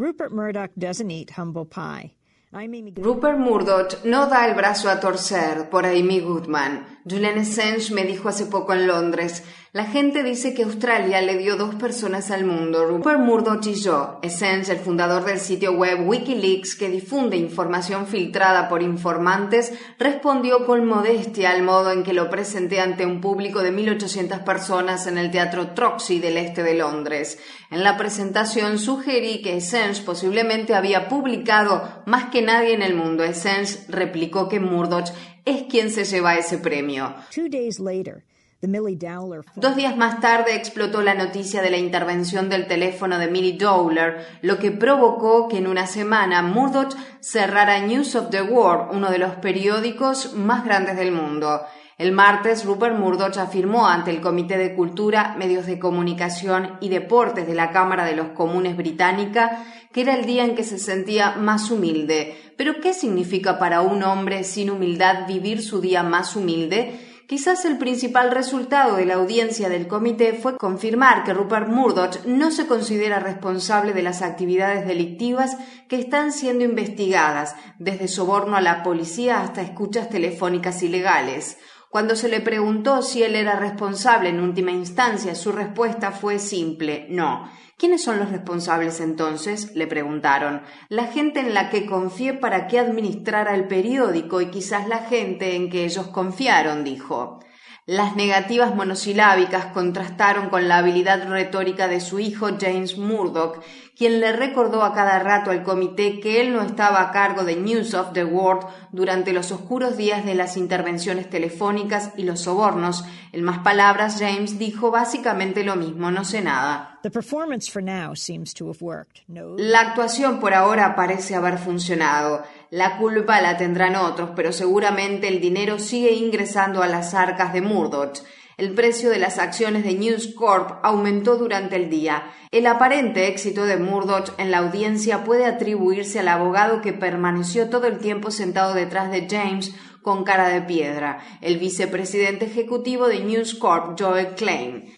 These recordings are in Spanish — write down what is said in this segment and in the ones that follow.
Rupert Murdoch doesn't eat humble pie. Rupert Murdoch no da el brazo a torcer por Amy Goodman. Julian Assange me dijo hace poco en Londres, la gente dice que Australia le dio dos personas al mundo, Rupert Murdoch y yo. Assange, el fundador del sitio web Wikileaks que difunde información filtrada por informantes, respondió con modestia al modo en que lo presenté ante un público de 1.800 personas en el Teatro Troxy del este de Londres. En la presentación sugerí que Assange posiblemente había publicado más que nadie en el mundo. Assange replicó que Murdoch es quien se lleva ese premio. Dos días más tarde explotó la noticia de la intervención del teléfono de Millie Dowler, lo que provocó que en una semana Murdoch cerrara News of the World, uno de los periódicos más grandes del mundo. El martes, Rupert Murdoch afirmó ante el Comité de Cultura, Medios de Comunicación y Deportes de la Cámara de los Comunes británica que era el día en que se sentía más humilde. Pero ¿qué significa para un hombre sin humildad vivir su día más humilde? Quizás el principal resultado de la audiencia del comité fue confirmar que Rupert Murdoch no se considera responsable de las actividades delictivas que están siendo investigadas, desde soborno a la policía hasta escuchas telefónicas ilegales. Cuando se le preguntó si él era responsable en última instancia, su respuesta fue simple, no. ¿Quiénes son los responsables entonces? le preguntaron. La gente en la que confié para que administrara el periódico y quizás la gente en que ellos confiaron, dijo. Las negativas monosilábicas contrastaron con la habilidad retórica de su hijo James Murdoch, quien le recordó a cada rato al comité que él no estaba a cargo de News of the World durante los oscuros días de las intervenciones telefónicas y los sobornos. En más palabras, James dijo básicamente lo mismo, no sé nada. La actuación por ahora parece haber funcionado. La culpa la tendrán otros, pero seguramente el dinero sigue ingresando a las arcas de Murdoch. El precio de las acciones de News Corp aumentó durante el día. El aparente éxito de Murdoch en la audiencia puede atribuirse al abogado que permaneció todo el tiempo sentado detrás de James con cara de piedra, el vicepresidente ejecutivo de News Corp, Joel Klein.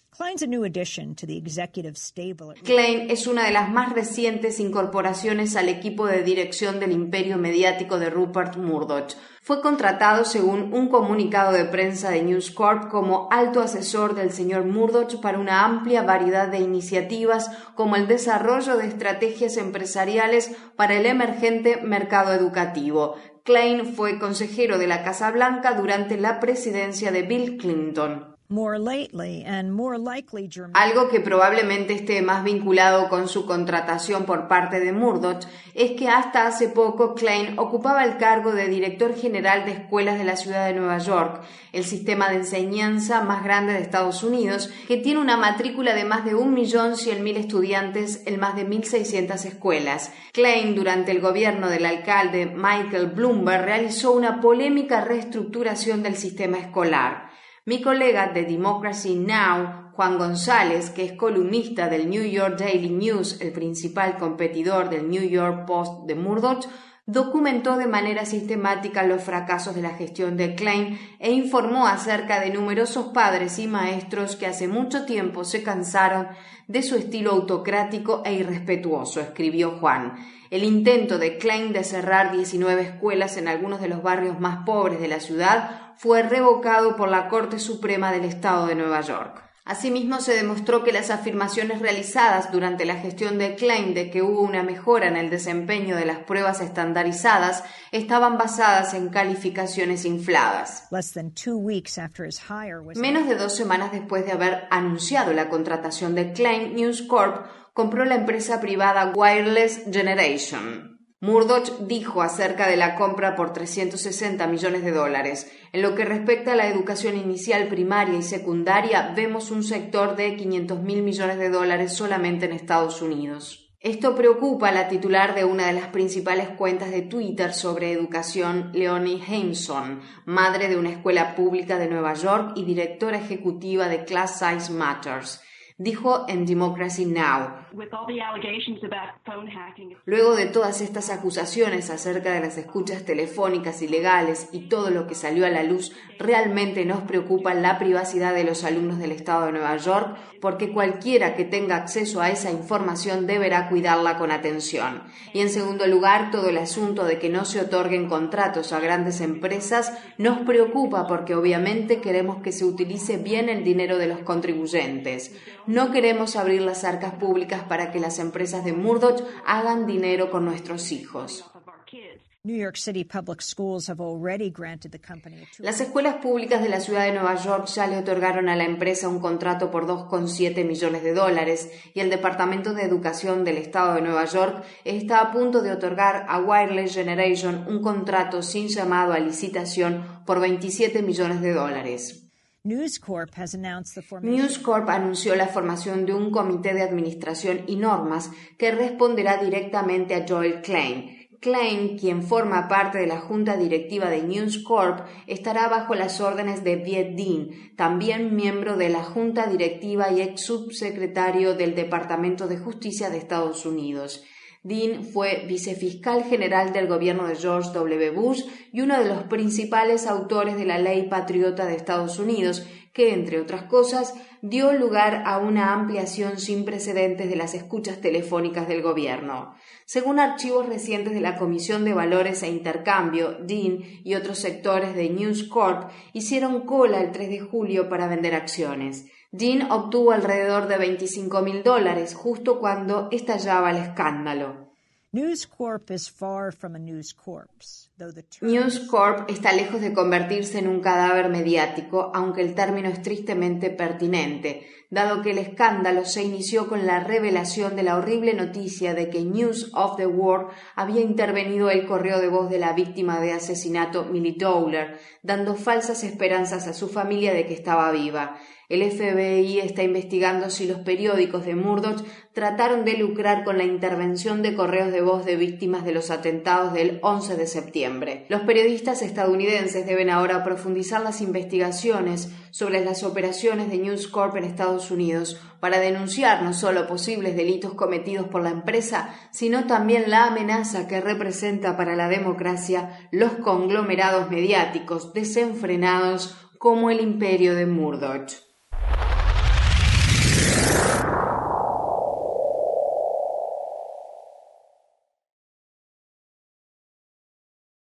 Klein es una de las más recientes incorporaciones al equipo de dirección del imperio mediático de Rupert Murdoch. Fue contratado, según un comunicado de prensa de News Corp, como alto asesor del señor Murdoch para una amplia variedad de iniciativas como el desarrollo de estrategias empresariales para el emergente mercado educativo. Klein fue consejero de la Casa Blanca durante la presidencia de Bill Clinton. Algo que probablemente esté más vinculado con su contratación por parte de Murdoch es que hasta hace poco Klein ocupaba el cargo de director general de escuelas de la ciudad de Nueva York, el sistema de enseñanza más grande de Estados Unidos, que tiene una matrícula de más de 1.100.000 estudiantes en más de 1.600 escuelas. Klein, durante el gobierno del alcalde Michael Bloomberg, realizó una polémica reestructuración del sistema escolar. Mi colega de Democracy Now, Juan González, que es columnista del New York Daily News, el principal competidor del New York Post de Murdoch, documentó de manera sistemática los fracasos de la gestión de Klein e informó acerca de numerosos padres y maestros que hace mucho tiempo se cansaron de su estilo autocrático e irrespetuoso, escribió Juan. El intento de Klein de cerrar 19 escuelas en algunos de los barrios más pobres de la ciudad fue revocado por la Corte Suprema del Estado de Nueva York. Asimismo, se demostró que las afirmaciones realizadas durante la gestión de Klein de que hubo una mejora en el desempeño de las pruebas estandarizadas estaban basadas en calificaciones infladas. Menos de dos semanas después de haber anunciado la contratación de Klein, News Corp compró la empresa privada Wireless Generation. Murdoch dijo acerca de la compra por 360 millones de dólares. En lo que respecta a la educación inicial, primaria y secundaria, vemos un sector de 500 mil millones de dólares solamente en Estados Unidos. Esto preocupa a la titular de una de las principales cuentas de Twitter sobre educación, Leonie Hameson, madre de una escuela pública de Nueva York y directora ejecutiva de Class Size Matters. Dijo en Democracy Now! Luego de todas estas acusaciones acerca de las escuchas telefónicas ilegales y todo lo que salió a la luz, realmente nos preocupa la privacidad de los alumnos del estado de Nueva York porque cualquiera que tenga acceso a esa información deberá cuidarla con atención. Y en segundo lugar, todo el asunto de que no se otorguen contratos a grandes empresas nos preocupa porque obviamente queremos que se utilice bien el dinero de los contribuyentes. No queremos abrir las arcas públicas para que las empresas de Murdoch hagan dinero con nuestros hijos. Las escuelas públicas de la ciudad de Nueva York ya le otorgaron a la empresa un contrato por 2,7 millones de dólares y el Departamento de Educación del Estado de Nueva York está a punto de otorgar a Wireless Generation un contrato sin llamado a licitación por 27 millones de dólares. News Corp anunció la formación de un comité de administración y normas que responderá directamente a Joel Klein. Klein, quien forma parte de la junta directiva de News Corp, estará bajo las órdenes de Viet Dean, también miembro de la junta directiva y ex subsecretario del Departamento de Justicia de Estados Unidos. Dean fue vicefiscal general del gobierno de George W. Bush y uno de los principales autores de la Ley Patriota de Estados Unidos, que, entre otras cosas, dio lugar a una ampliación sin precedentes de las escuchas telefónicas del gobierno. Según archivos recientes de la Comisión de Valores e Intercambio, Dean y otros sectores de News Corp hicieron cola el 3 de julio para vender acciones. Dean obtuvo alrededor de 25 mil dólares justo cuando estallaba el escándalo. News Corp está lejos de convertirse en un cadáver mediático, aunque el término es tristemente pertinente, dado que el escándalo se inició con la revelación de la horrible noticia de que News of the World había intervenido el correo de voz de la víctima de asesinato Millie Dowler, dando falsas esperanzas a su familia de que estaba viva. El FBI está investigando si los periódicos de Murdoch trataron de lucrar con la intervención de correos de voz de víctimas de los atentados del 11 de septiembre. Los periodistas estadounidenses deben ahora profundizar las investigaciones sobre las operaciones de News Corp en Unidos para denunciar no solo posibles delitos cometidos por la empresa, sino también la amenaza que representa para la democracia los conglomerados mediáticos desenfrenados como el imperio de Murdoch.